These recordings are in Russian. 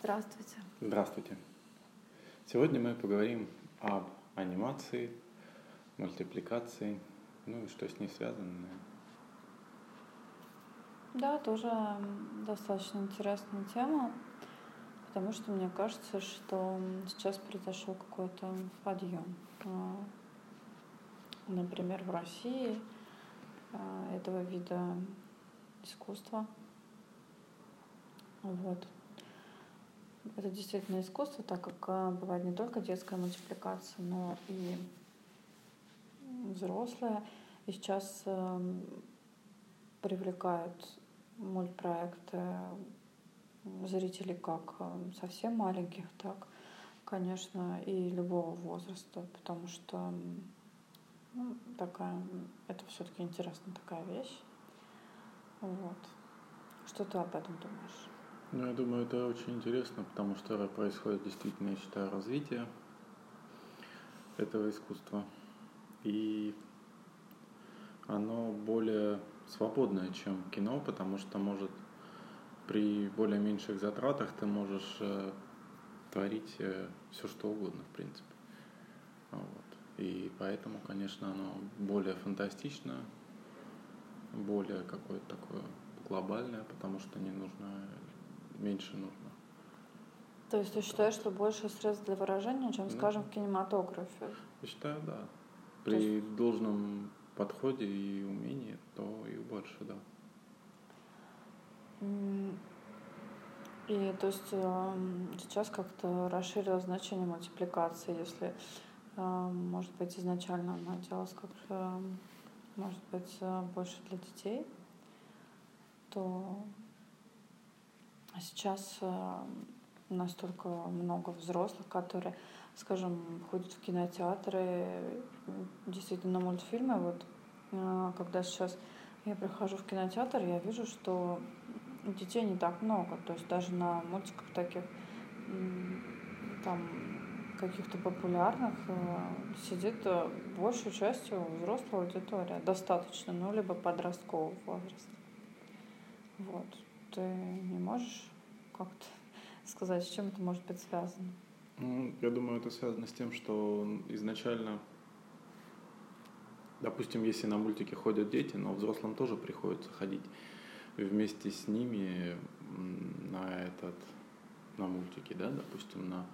Здравствуйте. Здравствуйте. Сегодня мы поговорим об анимации, мультипликации, ну и что с ней связано. Да, тоже достаточно интересная тема, потому что мне кажется, что сейчас произошел какой-то подъем. А, например, в России а, этого вида искусства. Вот. Это действительно искусство, так как а, бывает не только детская мультипликация, но и взрослая. И сейчас эм, привлекают мультпроекты зрителей как эм, совсем маленьких, так, конечно, и любого возраста, потому что ну, такая, это все-таки интересная такая вещь. Вот. Что ты об этом думаешь? Ну, я думаю, это очень интересно, потому что происходит действительно, я считаю, развитие этого искусства. И оно более свободное, чем кино, потому что может при более меньших затратах ты можешь э, творить э, все что угодно, в принципе. Вот. И поэтому, конечно, оно более фантастично, более какое-то такое глобальное, потому что не нужно, меньше нужно. То есть ты считаешь, что больше средств для выражения, чем, да. скажем, в кинематографе? Я считаю, да. При есть... должном подходе и умении, то и больше, да. И то есть эм, сейчас как-то расширилось значение мультипликации, если, эм, может быть, изначально она делалась как, эм, может быть, э, больше для детей, то сейчас настолько много взрослых, которые скажем, ходят в кинотеатры, действительно мультфильмы. Вот а, когда сейчас я прихожу в кинотеатр, я вижу, что детей не так много. То есть даже на мультиках таких там каких-то популярных э, сидит э, большей частью взрослая аудитория, достаточно, ну, либо подросткового возраста. Вот. Ты не можешь как-то сказать, с чем это может быть связано? Ну, я думаю, это связано с тем, что изначально, допустим, если на мультики ходят дети, но взрослым тоже приходится ходить вместе с ними на этот, на мультики, да, допустим, на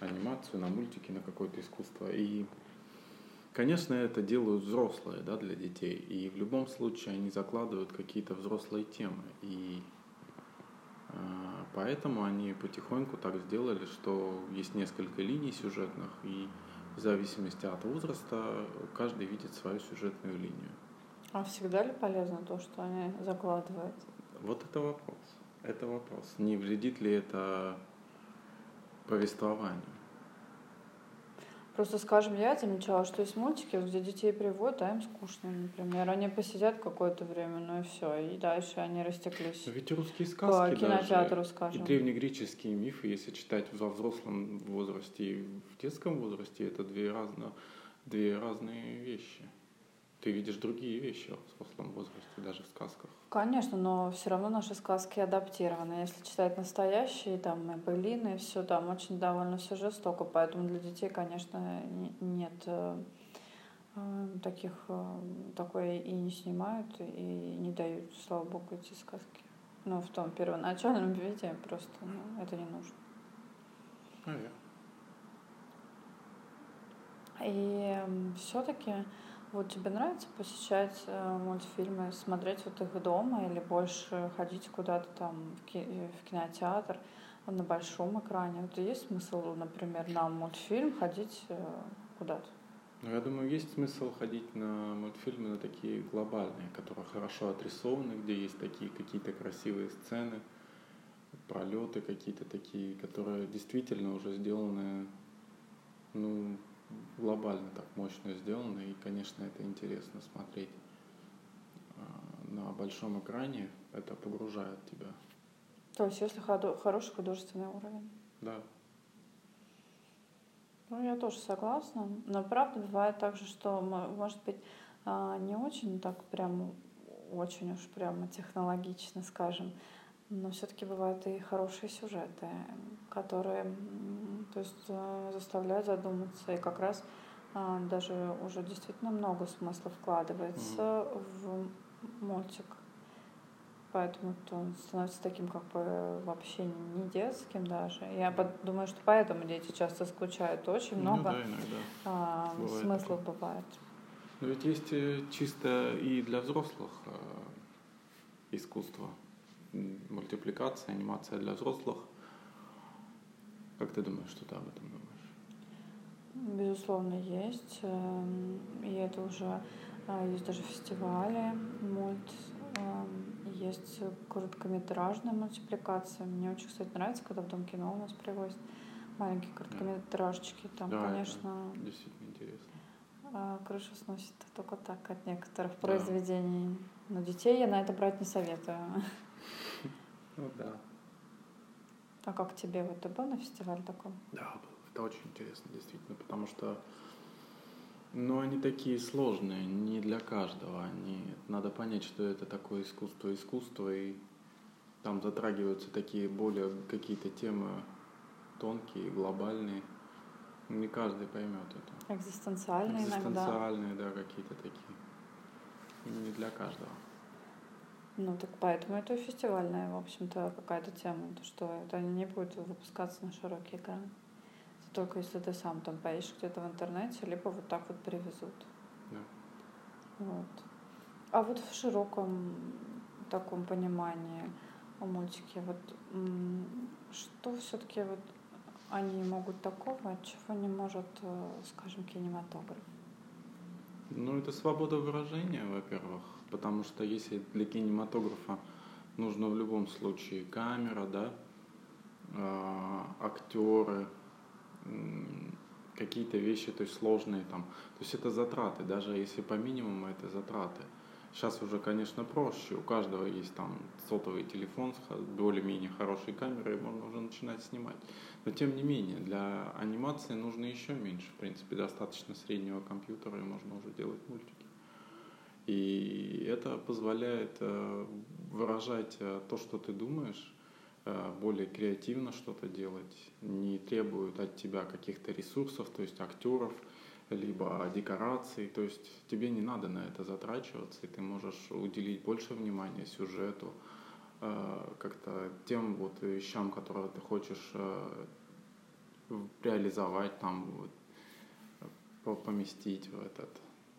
анимацию, на мультики, на какое-то искусство. И, конечно, это делают взрослые, да, для детей. И в любом случае они закладывают какие-то взрослые темы. И а, поэтому они потихоньку так сделали, что есть несколько линий сюжетных, и в зависимости от возраста каждый видит свою сюжетную линию. А всегда ли полезно то, что они закладывают? Вот это вопрос. Это вопрос. Не вредит ли это повествованию? Просто, скажем, я замечала, что есть мультики, где детей приводят, а им скучно, например. Они посидят какое-то время, ну и все, и дальше они растеклись. Но ведь русские сказки по кинотеатру, даже, скажем. И древнегреческие мифы, если читать во взрослом возрасте и в детском возрасте, это две, разно, две разные вещи ты видишь другие вещи в взрослом возрасте, даже в сказках. Конечно, но все равно наши сказки адаптированы. Если читать настоящие, там, и все там очень довольно все жестоко, поэтому для детей, конечно, нет э, э, таких, э, такое и не снимают, и не дают, слава богу, эти сказки. Ну, в том первоначальном виде просто ну, это не нужно. Наверное. И все-таки вот тебе нравится посещать э, мультфильмы, смотреть вот их дома или больше ходить куда-то там в, ки- в кинотеатр на большом экране? Вот есть смысл, например, на мультфильм ходить э, куда-то? Ну, я думаю, есть смысл ходить на мультфильмы, на такие глобальные, которые хорошо отрисованы, где есть такие какие-то красивые сцены, пролеты какие-то такие, которые действительно уже сделаны, ну, глобально так мощно сделано, и, конечно, это интересно смотреть а, на большом экране, это погружает тебя. То есть, если хороший художественный уровень? Да. Ну, я тоже согласна. Но правда бывает так же, что, может быть, а, не очень так прям, очень уж прямо технологично, скажем, Но все-таки бывают и хорошие сюжеты, которые то есть, э, заставляют задуматься. И как раз а, даже уже действительно много смысла вкладывается mm-hmm. в мультик. Поэтому он становится таким как бы вообще не детским даже. Я думаю, что поэтому дети часто скучают. Очень ну много ну, да, а, бывает смыслов такое. бывает. Но ведь есть э, чисто и для взрослых э, искусство. Мультипликация, анимация для взрослых. Как ты думаешь, что ты об этом думаешь? Безусловно, есть. Эм, и это уже а, есть даже фестивали мульт эм, есть короткометражная мультипликация. Мне очень, кстати, нравится, когда в Дом кино у нас привозят маленькие короткометражечки. Там, да, конечно... действительно интересно. А, крышу сносит только так от некоторых да. произведений. Но детей я на это брать не советую. Ну да. А как тебе? Вот ты был на фестивале таком? Да, был. Это очень интересно, действительно, потому что но они такие сложные, не для каждого. Они, надо понять, что это такое искусство искусство, и там затрагиваются такие более какие-то темы тонкие, глобальные. Не каждый поймет это. Экзистенциальные, Экзистенциальные, иногда. да, какие-то такие. Не для каждого. Ну, так поэтому это фестивальная, в общем-то, какая-то тема, то что это не будет выпускаться на широкий экран только если ты сам там поищешь где-то в интернете, либо вот так вот привезут. Да. Вот. А вот в широком таком понимании о мультике, вот что все-таки вот они могут такого, чего не может, э, скажем, кинематограф? Ну, это свобода выражения, во-первых, потому что если для кинематографа нужно в любом случае камера, да, э, актеры, какие-то вещи, то есть сложные там. То есть это затраты, даже если по минимуму это затраты. Сейчас уже, конечно, проще. У каждого есть там сотовый телефон с более-менее хорошей камерой, можно уже начинать снимать. Но тем не менее, для анимации нужно еще меньше. В принципе, достаточно среднего компьютера, и можно уже делать мультики. И это позволяет э, выражать э, то, что ты думаешь, Э, более креативно что-то делать, не требуют от тебя каких-то ресурсов, то есть актеров, либо декораций, то есть тебе не надо на это затрачиваться, и ты можешь уделить больше внимания сюжету, как-то тем вот вещам, которые ты хочешь реализовать, там вот, поместить в этот.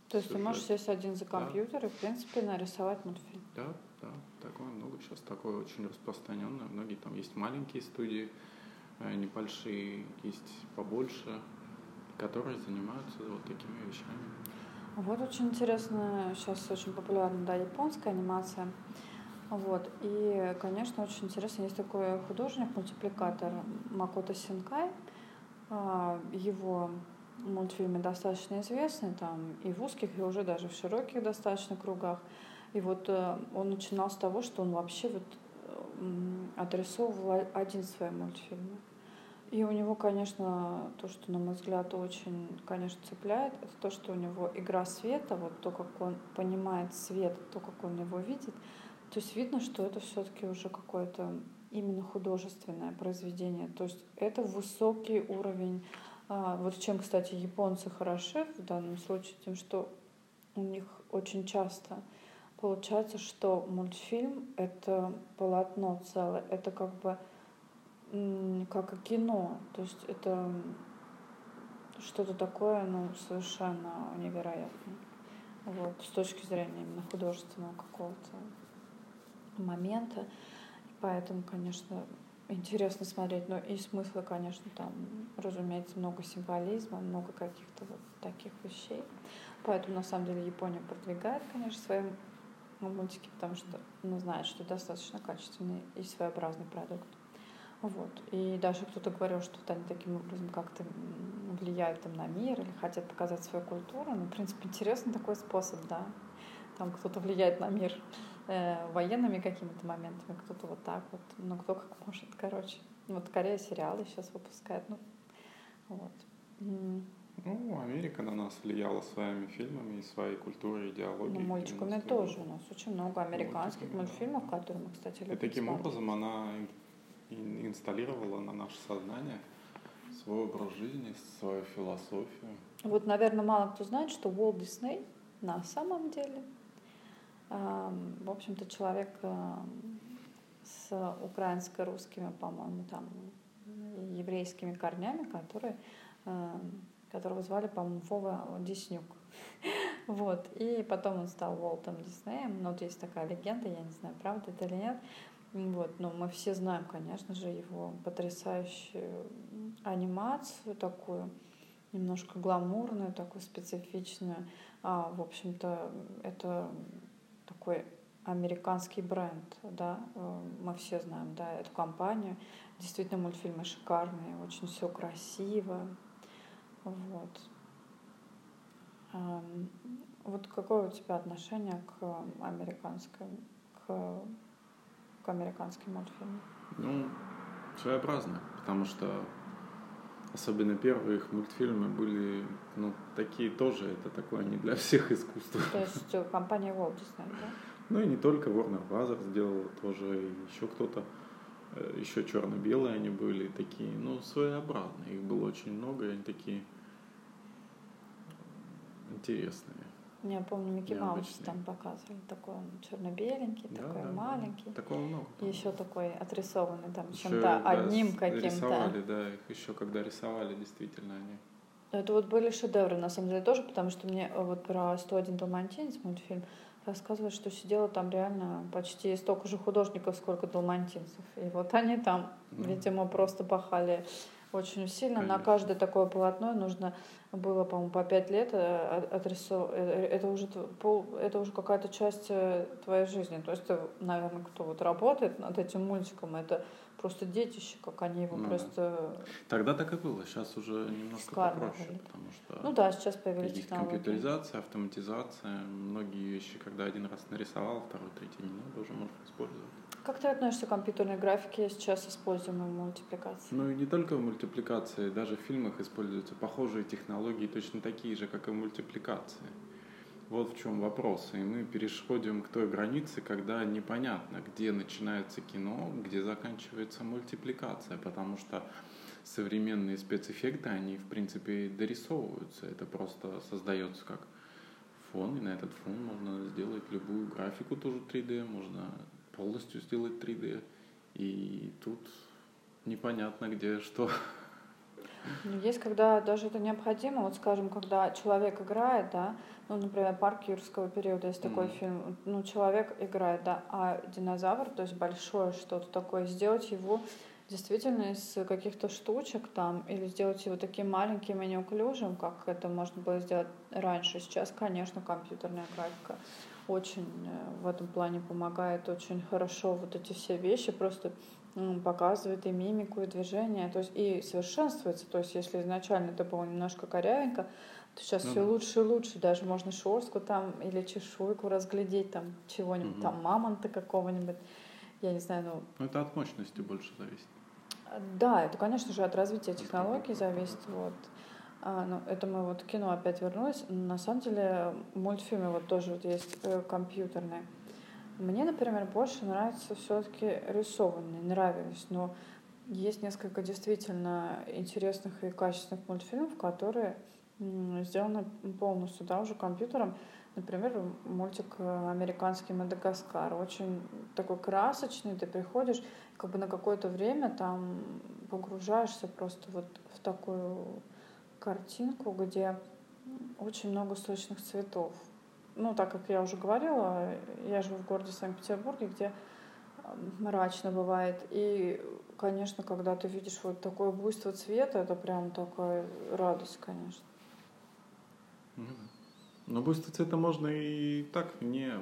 То есть сюжет. ты можешь сесть один за компьютер да. и, в принципе, нарисовать мультфильм. Да, да, такое много сейчас, такое очень распространенное. Многие там есть маленькие студии, э, небольшие, есть побольше, которые занимаются вот такими вещами. Вот очень интересно, сейчас очень популярна, да, японская анимация. Вот. И, конечно, очень интересно, есть такой художник-мультипликатор Макото Синкай. А, его мультфильмы достаточно известны, там и в узких, и уже даже в широких достаточно кругах. И вот э, он начинал с того, что он вообще вот отрисовывал один свой мультфильм. И у него, конечно, то, что, на мой взгляд, очень, конечно, цепляет, это то, что у него игра света, вот то, как он понимает свет, то, как он его видит. То есть видно, что это все-таки уже какое-то именно художественное произведение. То есть это высокий уровень. А, вот чем, кстати, японцы хороши в данном случае, тем, что у них очень часто Получается, что мультфильм — это полотно целое, это как бы как и кино, то есть это что-то такое, ну, совершенно невероятное. Вот, с точки зрения именно художественного какого-то момента. И поэтому, конечно, интересно смотреть. Но и смысла, конечно, там, разумеется, много символизма, много каких-то вот таких вещей. Поэтому, на самом деле, Япония продвигает, конечно, свои мультики, потому что ну, знает, что достаточно качественный и своеобразный продукт. Вот. И даже кто-то говорил, что вот они таким образом как-то влияют там, на мир или хотят показать свою культуру. Ну, в принципе, интересный такой способ, да. Там кто-то влияет на мир военными какими-то моментами, кто-то вот так вот, ну, кто как может, короче. Вот Корея сериалы сейчас выпускает, ну, вот. Ну, Америка на нас влияла своими фильмами и своей культурой, идеологией. Ну, мультиками тоже. У нас очень много американских Мультиками, мультфильмов, да. которые мы, кстати, любим И таким смотреть. образом она ин- инсталлировала на наше сознание свой образ жизни, свою философию. Вот, наверное, мало кто знает, что Уолт Дисней на самом деле, в общем-то, человек с украинско-русскими, по-моему, там, еврейскими корнями, который, которого звали, по-моему, Вова Диснюк. Вот. И потом он стал Уолтом Диснеем. Ну, вот есть такая легенда, я не знаю, правда это или нет. Вот. Но мы все знаем, конечно же, его потрясающую анимацию такую, немножко гламурную, такую специфичную. А, в общем-то, это такой американский бренд, да, э, мы все знаем, да, эту компанию. Действительно, мультфильмы шикарные, очень все красиво. Вот. Ам, Вот какое у тебя отношение к американским, к, к американским мультфильмам? Ну, своеобразно, потому что особенно первые их мультфильмы были, ну, такие тоже, это такое не для всех искусство. То есть э, компания Walt Disney, да? Ну и не только Warner Bros. сделала тоже, еще кто-то, э, еще черно-белые они были такие, ну, своеобразные. Их было очень много, и они такие интересные. Я помню, Микки Маус там показывали. Такой он черно-беленький, Да, такой да, да. маленький. Такого много. И еще такой отрисованный там Еще, чем-то да, одним каким-то. Рисовали, да, их еще когда рисовали, действительно они. Это вот были шедевры, на самом деле, тоже, потому что мне э, вот про 101 Далмантинец мультфильм рассказывали, что сидело там реально почти столько же художников, сколько далмантинцев. И вот они там, Ну. видимо, просто пахали очень сильно. На Конечно. каждое такое полотно нужно было, по-моему, по пять лет отрисовать. Это уже, пол, это уже какая-то часть э, твоей жизни. То есть, ты, наверное, кто вот работает над этим мультиком, это просто детище, как они его Ну да. просто... Тогда так и было, сейчас уже немножко попроще, потому что Ну да, сейчас появились есть технологии. компьютеризация, автоматизация, многие вещи, когда один раз нарисовал, второй, третий не надо, уже можно использовать. Как ты относишься к компьютерной графике сейчас используемой в мультипликации? Ну и не только в мультипликации, даже в фильмах используются похожие технологии, точно такие же, как и в мультипликации. Вот в чем вопрос. И мы переходим к той границе, когда непонятно, где начинается кино, где заканчивается мультипликация, потому что современные спецэффекты, они, в принципе, дорисовываются. Это просто создается как фон, и на этот фон можно сделать любую графику тоже 3D, можно полностью сделать 3D. И тут непонятно, где что. Ну, Есть, когда даже это необходимо, вот скажем, когда человек играет, да, ну, например, «Парк юрского периода» есть такой Мгм. фильм, ну, человек играет, да, а динозавр, то есть большое что-то такое, сделать его действительно из каких-то штучек там, или сделать его таким маленьким и неуклюжим, как это можно было сделать раньше. Сейчас, конечно, компьютерная графика очень э, в этом плане помогает, очень хорошо вот эти все вещи просто показывает и мимику, и движение, то есть и совершенствуется. То есть если изначально это было немножко корявенько, то сейчас Ну все да. лучше и лучше. Даже можно шорстку там или чешуйку разглядеть, там чего-нибудь, Мгм. там мамонта какого-нибудь. Я не знаю, ну Ну, это от мощности больше зависит. да, это, конечно же, от развития технологий зависит. Вот. А, ну, это мы вот кино опять вернулись. На самом деле мультфильмы вот тоже вот есть э, компьютерные. Мне, например, больше нравятся все-таки рисованные, нравились, но есть несколько действительно интересных и качественных мультфильмов, которые сделаны полностью, да, уже компьютером. Например, мультик э, американский Мадагаскар. Очень такой красочный, ты приходишь, как бы на какое-то время там погружаешься просто вот в такую картинку, где очень много сочных цветов. Ну, так как я уже говорила, я живу в городе Санкт-Петербурге, где э, мрачно бывает. И, конечно, когда ты видишь вот такое буйство цвета, это прям такая радость, конечно. Ну. Но быстро цвета можно и так не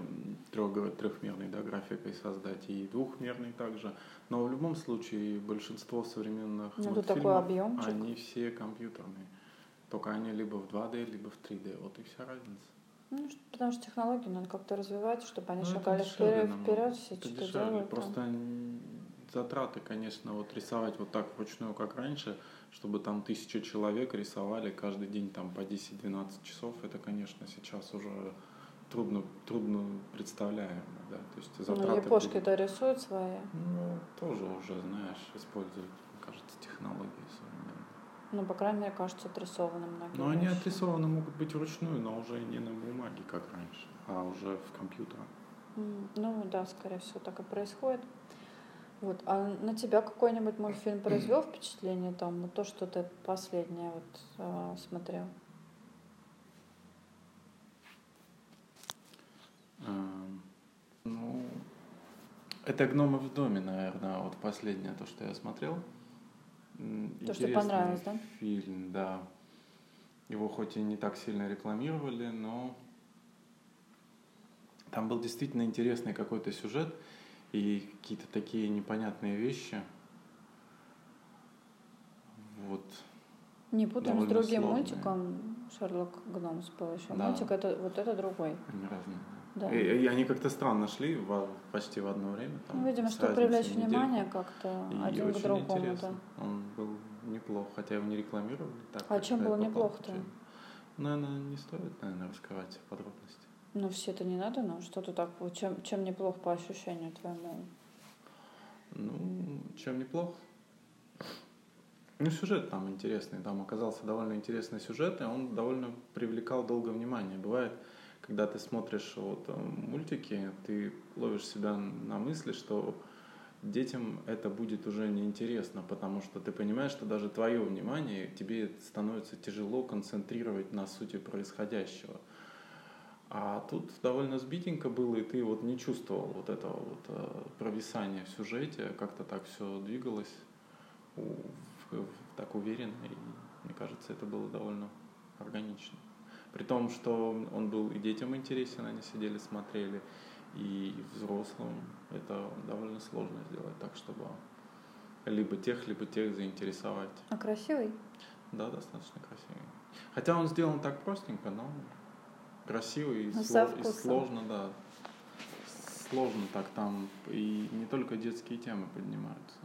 трех- трехмерной да, графикой создать, и двухмерной также. Но в любом случае большинство современных Ну, мультфильмов, такой объемчик. они все компьютерные. Только они либо в 2D, либо в 3D. Вот и вся разница. Ну, потому что технологии надо как-то развивать, чтобы они Ну, шагали вперед, вперед все Это что дешевле. делают. Просто затраты, конечно, вот рисовать вот так вручную, как раньше, чтобы там тысяча человек рисовали каждый день там по 10-12 часов, это, конечно, сейчас уже трудно, трудно представляемо, да, то есть Ну, затраты... япошки-то рисуют свои. Ну, тоже уже, знаешь, используют, мне кажется, технологии современные. Ну, по крайней мере, кажется, отрисованы многие Но они вещи. отрисованы могут быть вручную, но уже не на бумаге, как раньше, а уже в компьютерах. М, Ну да, скорее всего, так и происходит. Вот. А на тебя какой-нибудь мультфильм произвел впечатление там, вот то, что ты последнее вот а, смотрел? Эм, Ну, это «Гномы в доме», наверное, вот последнее, то, что я смотрел. То, что понравилось, да? Фильм, да. Его хоть и не так сильно рекламировали, но там был действительно интересный какой-то сюжет и какие-то такие непонятные вещи. Вот. Не путаем с другим сложные. мультиком Шерлок Гномс был еще. Да. Мультик это вот это другой. Они разные. Да. И, и они как-то странно шли во- почти в одно время. Там, Ну, видимо, чтобы привлечь в внимание как-то один к другому, да. Он был неплох, хотя его не рекламировали. Так, А чем было неплохо-то? случайно. Наверное, не стоит, наверное, раскрывать подробности. Ну, все это не надо, но что-то так, чем, чем неплохо по ощущению твоему? Ну, чем неплох? Ну, сюжет там интересный. Там оказался довольно интересный сюжет, и он довольно привлекал долго внимание. Бывает, когда ты смотришь вот э, мультики, ты ловишь себя на мысли, что детям это будет уже неинтересно, потому что ты понимаешь, что даже твое внимание тебе становится тяжело концентрировать на сути происходящего. А тут довольно сбитенько было, и ты вот не чувствовал вот этого вот э, провисания в сюжете, как-то так все двигалось так уверенно, и мне кажется, это было довольно органично. При том, что он был и детям интересен, они сидели, смотрели, и взрослым это довольно сложно сделать так, чтобы либо тех, либо тех заинтересовать. А красивый? Да, достаточно красивый. Хотя он сделан так простенько, но красивый и, Ну, сло- и сложно, да. Сложно так там и не только детские темы поднимаются.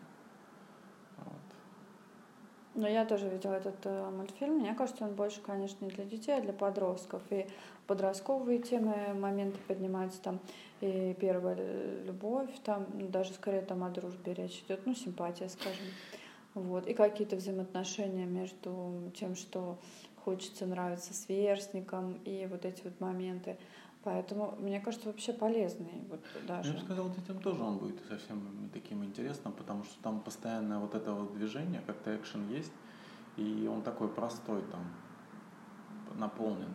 Ну, я тоже видела этот э, мультфильм. Мне кажется, он больше, конечно, не для детей, а для подростков. И подростковые темы, моменты поднимаются там. И первая любовь, там ну, даже скорее там о дружбе речь идет, ну, симпатия, скажем. Вот. И какие-то взаимоотношения между тем, что хочется нравиться сверстникам, и вот эти вот моменты. Поэтому, мне кажется, вообще полезный. Вот даже. Я бы сказал, детям тоже он будет совсем таким интересным, потому что там постоянное вот это вот движение, как-то экшен есть, и он такой простой там, наполнен.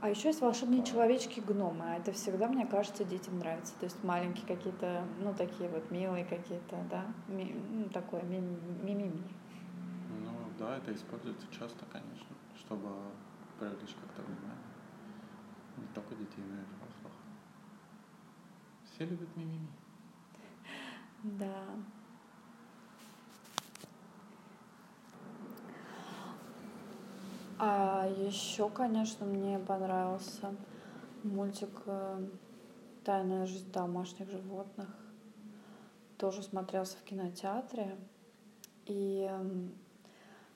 А еще есть волшебные человечки-гномы. А это всегда, мне кажется, детям нравится. То есть маленькие какие-то, ну, такие вот милые какие-то, да, ми- ну, такое ми- мимими. Ну да, это используется часто, конечно, чтобы привлечь как-то внимание. Не только детей, но и взрослых. Все любят мимими. Да. А еще, конечно, мне понравился мультик э, «Тайная жизнь домашних животных». Тоже смотрелся в кинотеатре. И эм,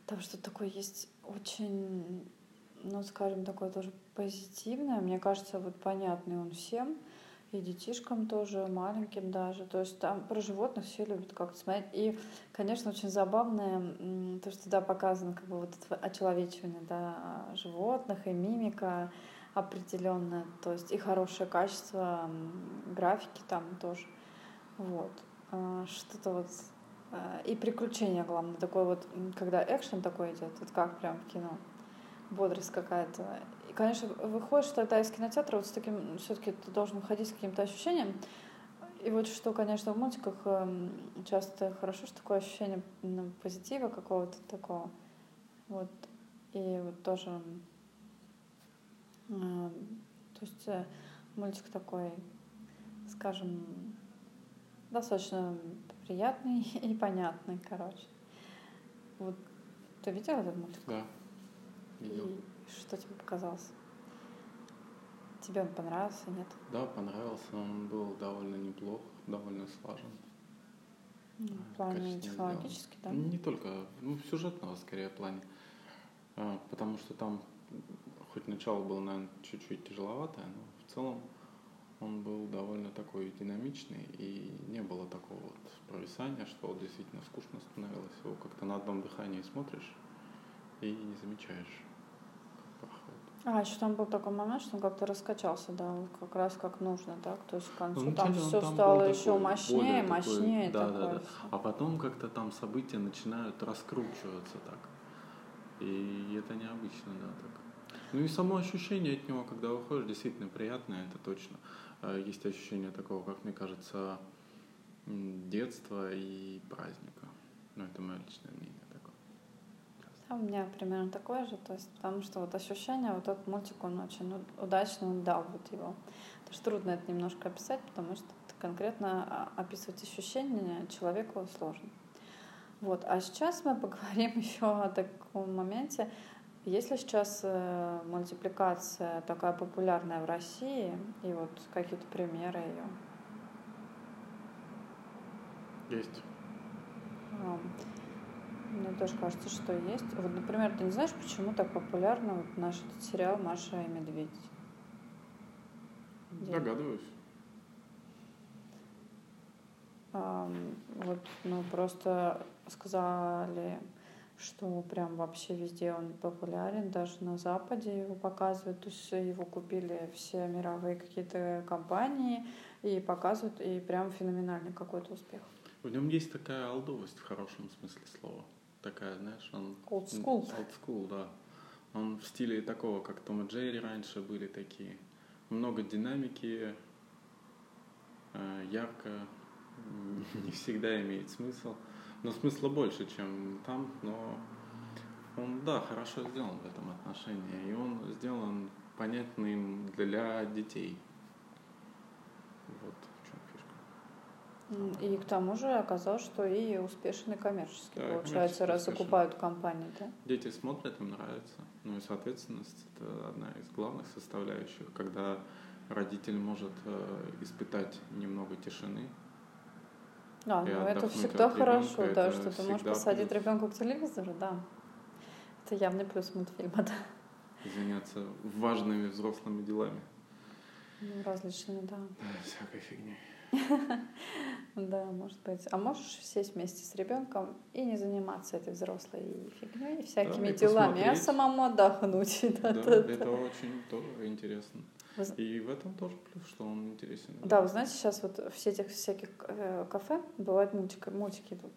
там что-то такое есть очень, ну, скажем, такое тоже позитивное. Мне кажется, вот понятный он всем. И детишкам тоже, маленьким даже. То есть там про животных все любят как-то смотреть. И, конечно, очень забавное то, что да, показано как бы вот это очеловечивание да, животных и мимика определенная. То есть и хорошее качество графики там тоже. Вот. А, Что-то вот а, и приключения, главное, такое вот, когда экшен такой идет, вот как прям в кино, бодрость какая-то. И, конечно, выходишь тогда из кинотеатра вот с таким, все-таки ты должен выходить с каким-то ощущением. И вот что, конечно, в мультиках эм, часто хорошо, что такое ощущение ну, позитива какого-то такого. Вот. И вот тоже, эм, то есть э, мультик такой, скажем, достаточно приятный и понятный, короче. Вот ты видел этот мультик? Да. Видел. И что тебе показалось? Тебе он понравился, нет? Да, понравился, он был довольно неплох, довольно слажен. Ну, в плане технологически, да? Не только, ну, в сюжетного скорее плане. А, потому что там, хоть начало было, наверное, чуть-чуть тяжеловатое, но в целом он был довольно такой динамичный, и не было такого вот провисания, что вот действительно скучно становилось. Его как-то на одном дыхании смотришь и не замечаешь. А, еще там был такой момент, что он как-то раскачался, да, как раз как нужно, так, то есть к концу ну, там все там стало еще мощнее, такой, мощнее. Да, такое. да, да. А потом как-то там события начинают раскручиваться так. И это необычно, да, так. Ну и само ощущение от него, когда выходишь, действительно приятное, это точно. Э, есть ощущение такого, как мне кажется, детства и праздника. Ну, это мое личное мнение. Да, у меня примерно такое же, то есть потому что вот ощущение, вот этот мультик, он очень удачно дал вот его. Потому что трудно это немножко описать, потому что конкретно а, описывать ощущения человеку сложно. Вот. А сейчас мы поговорим еще о таком моменте, есть ли сейчас э, мультипликация такая популярная в России? И вот какие-то примеры ее? Есть. Мне тоже кажется, что есть. Вот, например, ты не знаешь, почему так популярно вот наш этот сериал «Маша и медведь»? Догадываюсь. А, вот, ну, просто сказали что прям вообще везде он популярен, даже на Западе его показывают, то есть его купили все мировые какие-то компании и показывают, и прям феноменальный какой-то успех. В нем есть такая алдовость в хорошем смысле слова. Такая, знаешь, он... Old school. Old school, да. Он в стиле такого, как Том и Джерри раньше были такие. Много динамики, э, ярко, не всегда имеет смысл но смысла больше, чем там, но он, да, хорошо сделан в этом отношении, и он сделан понятным для детей. Вот. И к тому же оказалось, что и успешный коммерческий да, получается, раз закупают компании, да? Дети смотрят, им нравится. Ну и соответственность это одна из главных составляющих, когда родитель может э, испытать немного тишины, да, ну это всегда хорошо, ребенка, да, что ты можешь посадить плюс. ребенка к телевизору, да. Это явный плюс мультфильма, да. Заняться важными взрослыми делами. Ну, различными, да. Да, всякой фигней. Да, может быть. А можешь сесть вместе с ребенком и не заниматься этой взрослой фигней, всякими делами, а самому отдохнуть. Да, это очень тоже интересно. И в этом тоже плюс, что он интересен. Да, вы знаете, сейчас вот в этих всяких э, кафе бывают мультики, мультики идут.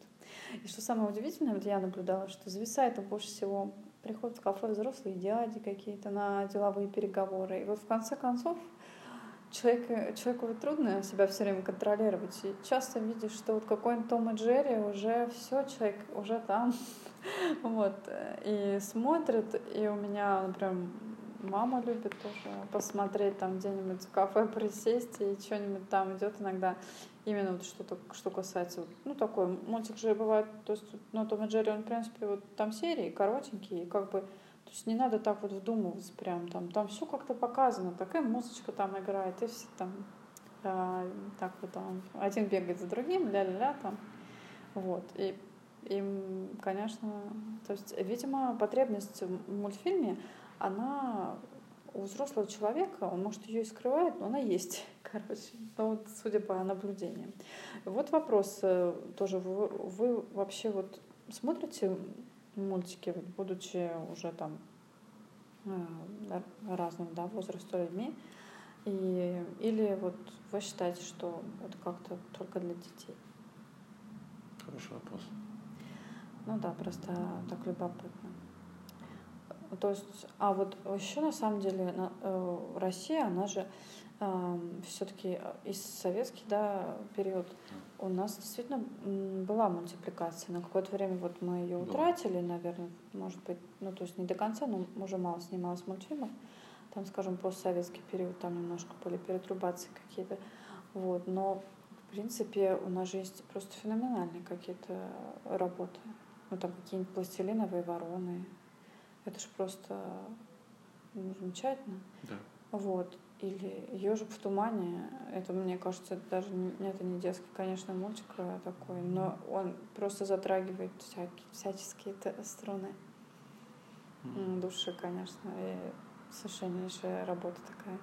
И что самое удивительное, вот я наблюдала, что зависает больше всего приходят в кафе взрослые дяди какие-то на деловые переговоры. И вот в конце концов человек, человеку ведь трудно себя все время контролировать. И часто видишь, что вот какой-нибудь Том и Джерри уже все, человек уже там. вот. И смотрит, и у меня, например, мама любит тоже посмотреть там где-нибудь в кафе присесть и что-нибудь там идет иногда. Именно вот что-то, что касается, ну, такой мультик же бывает, то есть, ну, Том и Джерри, он, в принципе, вот там серии коротенькие, и как бы, то есть не надо так вот вдумываться прям там, там все как-то показано, такая музычка там играет, и все там, а, так вот там, один бегает за другим, ля-ля-ля там, вот, и им, конечно, то есть, видимо, потребность в мультфильме, она у взрослого человека, он, может, ее и скрывает, но она есть, короче, ну, вот, судя по наблюдениям. Вот вопрос э, тоже, вы, вы вообще вот смотрите мультики, будучи уже там э, разного да, возраста людьми, и, или вот вы считаете, что это как-то только для детей? Хороший вопрос. Ну да, просто так любопытно. То есть, а вот еще на самом деле э, Россия, она же все-таки из советский да, период у нас действительно была мультипликация. На какое-то время вот мы ее утратили, наверное, может быть, ну то есть не до конца, но уже мало снималось мультфильмов. Там, скажем, постсоветский период, там немножко были перетрубации какие-то. Вот, но в принципе у нас же есть просто феноменальные какие-то работы. Ну там какие-нибудь пластилиновые вороны, это же просто ну, замечательно. Да. Вот. Или Ежик в тумане. Это, мне кажется, это даже не, это не детский, конечно, мультик а такой, но он просто затрагивает всякие, всяческие струны mm. души, конечно. И совершеннейшая работа такая.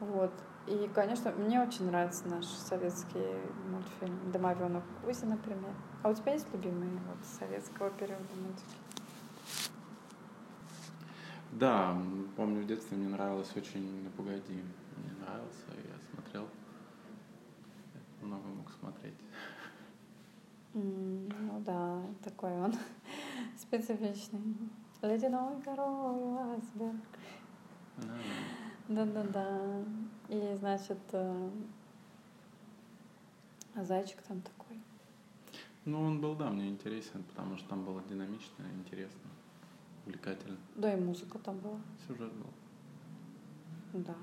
Вот. И, конечно, мне очень нравится наш советский мультфильм «Домовенок Кузя», например. А у тебя есть любимые вот советского периода мультики? Да, помню, в детстве мне нравилось очень «Ну, погоди». Мне нравился, я смотрел. Много мог смотреть. Mm, ну да, такой он специфичный. Ледяной король айсберг. Да-да-да. И, значит, э, а зайчик там такой. Ну, он был, да, мне интересен, потому что там было динамично, интересно, увлекательно. Да, и музыка там была. Сюжет был. Да.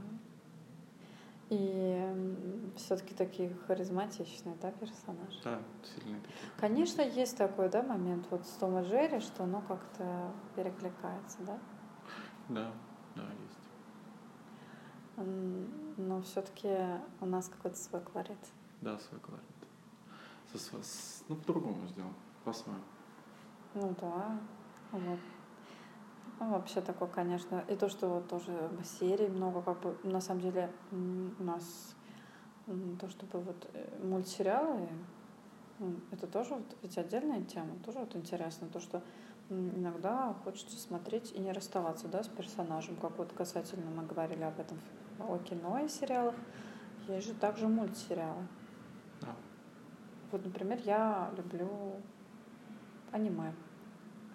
И все-таки такие харизматичные, да, персонажи? Да, сильные такие. Конечно, есть такой, да, момент вот с Том и Джерри, что оно как-то перекликается, да? Да, да, есть. Но все-таки у нас какой-то свой колорит. Да, свой колорит. Со, с, ну, по-другому сделал, по-своему. Ну да, вот. Ну, вообще такое, конечно. И то, что вот тоже серий много, как бы, на самом деле, у нас то, чтобы вот э, мультсериалы, это тоже вот ведь отдельная тема, тоже вот интересно, то, что иногда хочется смотреть и не расставаться, да, с персонажем, как вот касательно мы говорили об этом о кино и сериалах, есть же также мультсериалы. Да. Вот, например, я люблю аниме.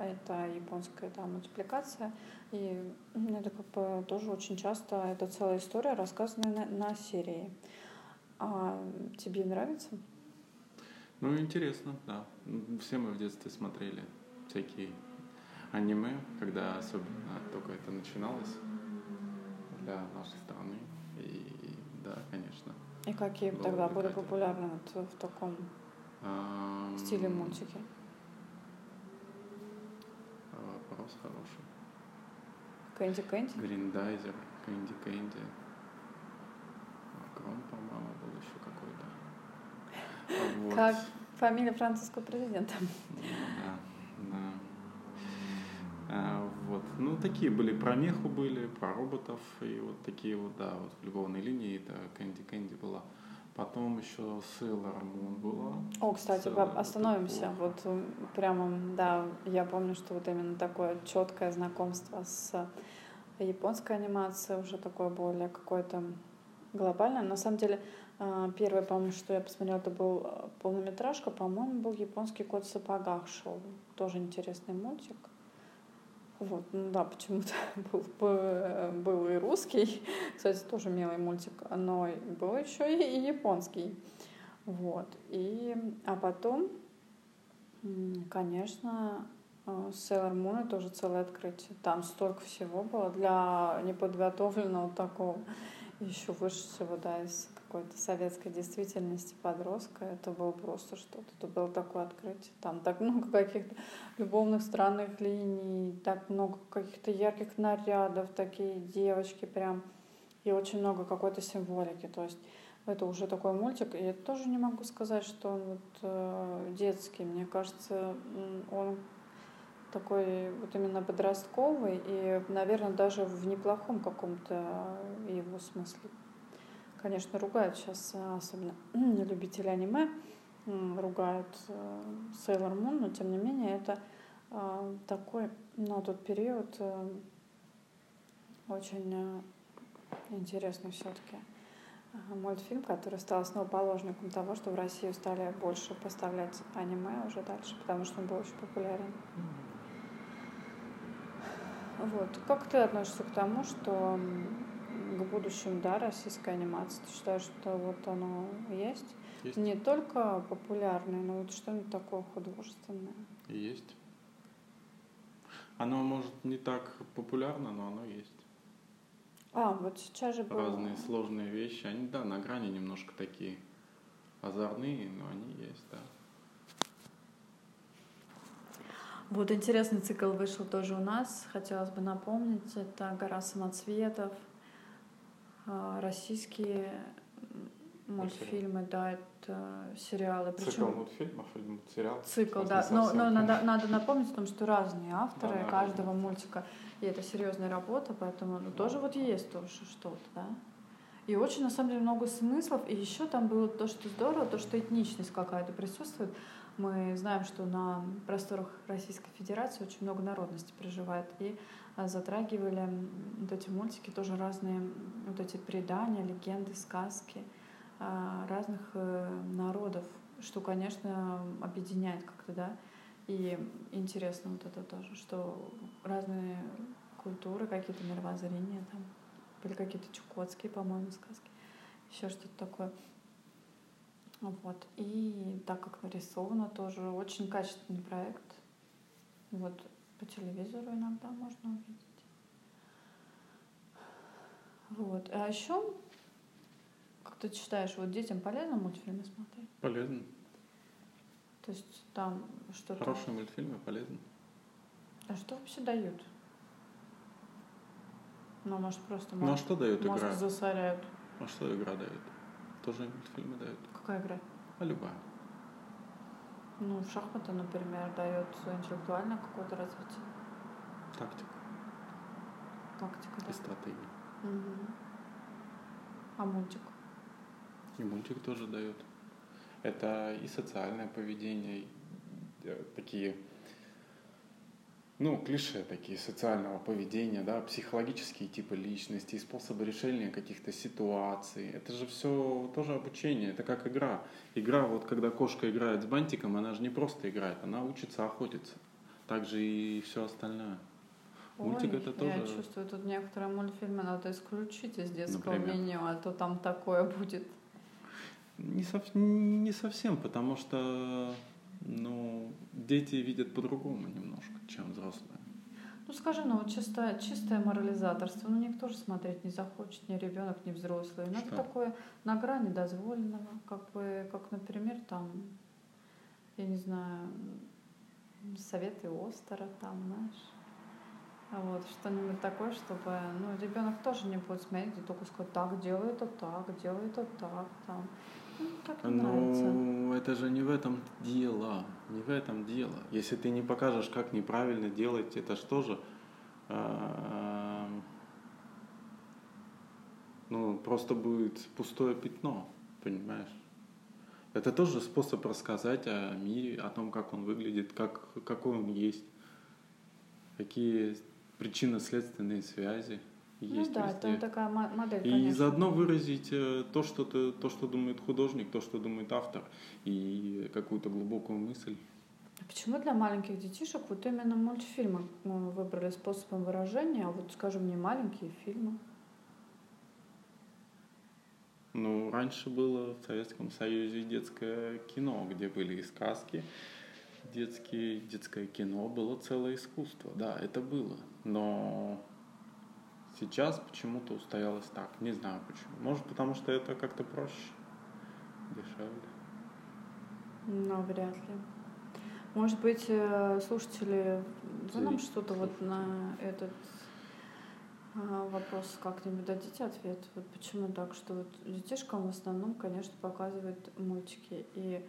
Это японская да, мультипликация. И это как бы тоже очень часто это целая история, рассказанная на, на серии. А тебе нравится? Ну, интересно, да. Все мы в детстве смотрели всякие аниме, когда особенно только это начиналось для нашей страны. И да, конечно. И какие тогда были популярны вот в таком стиле мультики? Вопрос хороший. Кэнди Кэнди? Гриндайзер, Кэнди Кэнди. Макрон, по-моему, был еще какой-то. Вот. Как фамилия французского президента. Да, да. А, вот. Ну, такие были, про меху были, про роботов, и вот такие вот, да, вот в любовной линии это Кэнди Кэнди была. Потом еще Sailor Moon была. О, кстати, Sailor остановимся. Вот прямо, да, я помню, что вот именно такое четкое знакомство с японской анимацией, уже такое более какое-то глобальное. На самом деле, а, первое, по-моему, что я посмотрела, это был а, полнометражка, по-моему, был японский кот в сапогах шел. Тоже интересный мультик. Вот, ну да, почему-то был, был и русский, кстати, тоже милый мультик, но был еще и, и японский. Вот. И, а потом, конечно, э, Sailor Moon тоже целое открытие. Там столько всего было для неподготовленного такого, еще вышедшего, да, из какой-то советской действительности подростка, это было просто что-то. Это было такое открытие. Там так много каких-то любовных странных линий, так много каких-то ярких нарядов, такие девочки прям. И очень много какой-то символики. То есть это уже такой мультик. И я тоже не могу сказать, что он вот э, детский. Мне кажется, он такой вот именно подростковый и, наверное, даже в неплохом каком-то его смысле конечно, ругают сейчас, э, особенно любители аниме, ругают э, Sailor Moon, но тем не менее это э, такой на тот период очень интересный все-таки мультфильм, который стал основоположником того, что в Россию стали больше поставлять аниме уже дальше, потому что он был очень популярен. Вот. Как ты относишься к тому, что к будущему, да, российской анимации? Ты считаешь, что вот оно есть? Есть. Не только популярное, но вот что-нибудь такое художественное. Есть. Оно, может, не так популярно, но оно есть. А, вот сейчас же было... Разные сложные вещи. Они, да, на грани немножко такие озорные, но они есть, да. Вот интересный цикл вышел тоже у нас. Хотелось бы напомнить. Это «Гора самоцветов», а, российские мультфильмы, да, это сериалы. Причем, Цикл мультфильмов или сериал? Цикл, да. Но, но надо, надо напомнить о том, что разные авторы да, каждого да. мультика. И это серьезная работа, поэтому ну, тоже вот есть тоже что-то, да. И очень, на самом деле, много смыслов. И еще там было то, что здорово, то, что этничность какая-то присутствует. Мы знаем, что на просторах Российской Федерации очень много народностей проживает. И а, затрагивали вот эти мультики тоже разные вот эти предания, легенды, сказки а, разных э, народов, что, конечно, объединяет как-то, да. И интересно вот это тоже, что разные культуры, какие-то мировоззрения там, были какие-то чукотские, по-моему, сказки, еще что-то такое. Вот. И так как нарисовано тоже, очень качественный проект. Вот по телевизору иногда можно увидеть. Вот. А еще, как ты считаешь, вот детям полезно мультфильмы смотреть? Полезно. То есть там что-то... Хорошие мультфильмы полезны. А что вообще дают? Ну, может, просто мозг, ну, а что дает мозг игра? засоряют. А что игра дает? Тоже мультфильмы дают. Какая игра? А любая. Ну, в шахматы, например, дает интеллектуальное какое-то развитие. Тактика. Тактика, да. И стратегия. Угу. А мультик? И мультик тоже дает. Это и социальное поведение, и э, такие ну, клише такие социального поведения, да, психологические типы личности, способы решения каких-то ситуаций. Это же все тоже обучение, это как игра. Игра, вот когда кошка играет с бантиком, она же не просто играет, она учится охотиться. Так же и все остальное. Ой, Мультик это тоже... Я чувствую, тут некоторые мультфильмы надо исключить из детского Например? меню, а то там такое будет. Не, сов... не совсем, потому что ну, дети видят по-другому немножко, чем взрослые. Ну, скажи, ну, вот чисто, чистое морализаторство, ну, никто же смотреть не захочет, ни ребенок, ни взрослый. Ну, это такое на грани дозволенного, как бы, как, например, там, я не знаю, советы Остера, там, знаешь, вот, что-нибудь такое, чтобы, ну, ребенок тоже не будет смотреть, только сказать, так, делай это так, делай это так, там. Ну, ну, это же не в этом дело. Не в этом дело. Если ты не покажешь, как неправильно делать, это что же? А, ну, просто будет пустое пятно, понимаешь? Это тоже способ рассказать о мире, о том, как он выглядит, как, какой он есть, какие причинно-следственные связи ну есть да, везде. это такая модель, И конечно. заодно выразить э, то что, ты, то, что думает художник, то, что думает автор, и какую-то глубокую мысль. А почему для маленьких детишек вот именно мультфильмы мы выбрали способом выражения, а вот, скажем, не маленькие фильмы? Ну, раньше было в Советском Союзе детское кино, где были и сказки, детские, детское кино было целое искусство. Да, это было. Но Сейчас почему-то устоялось так. Не знаю почему. Может, потому что это как-то проще, дешевле. Ну, вряд ли. Может быть, э, слушатели, вы нам что-то вот на этот а, вопрос как-нибудь дадите ответ? Вот почему так, что вот детишкам в основном, конечно, показывают мультики. И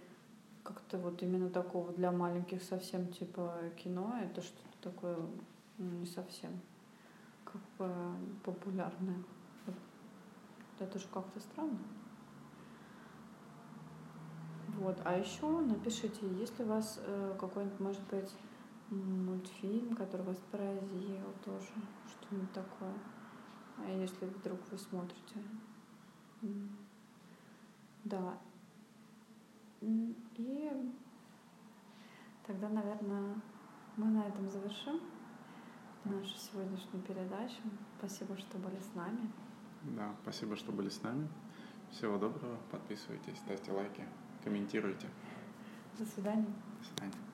как-то вот именно такого для маленьких совсем типа кино, это что-то такое не совсем как бы популярная. Это же как-то странно. Вот. А еще напишите, есть ли у вас э, какой-нибудь, может быть, мультфильм, который вас поразил тоже, что-нибудь такое. А если вдруг вы смотрите. Да. И тогда, наверное, мы на этом завершим нашу сегодняшнюю передачу. Спасибо, что были с нами. Да, спасибо, что были с нами. Всего доброго. Подписывайтесь, ставьте лайки, комментируйте. До свидания. До свидания.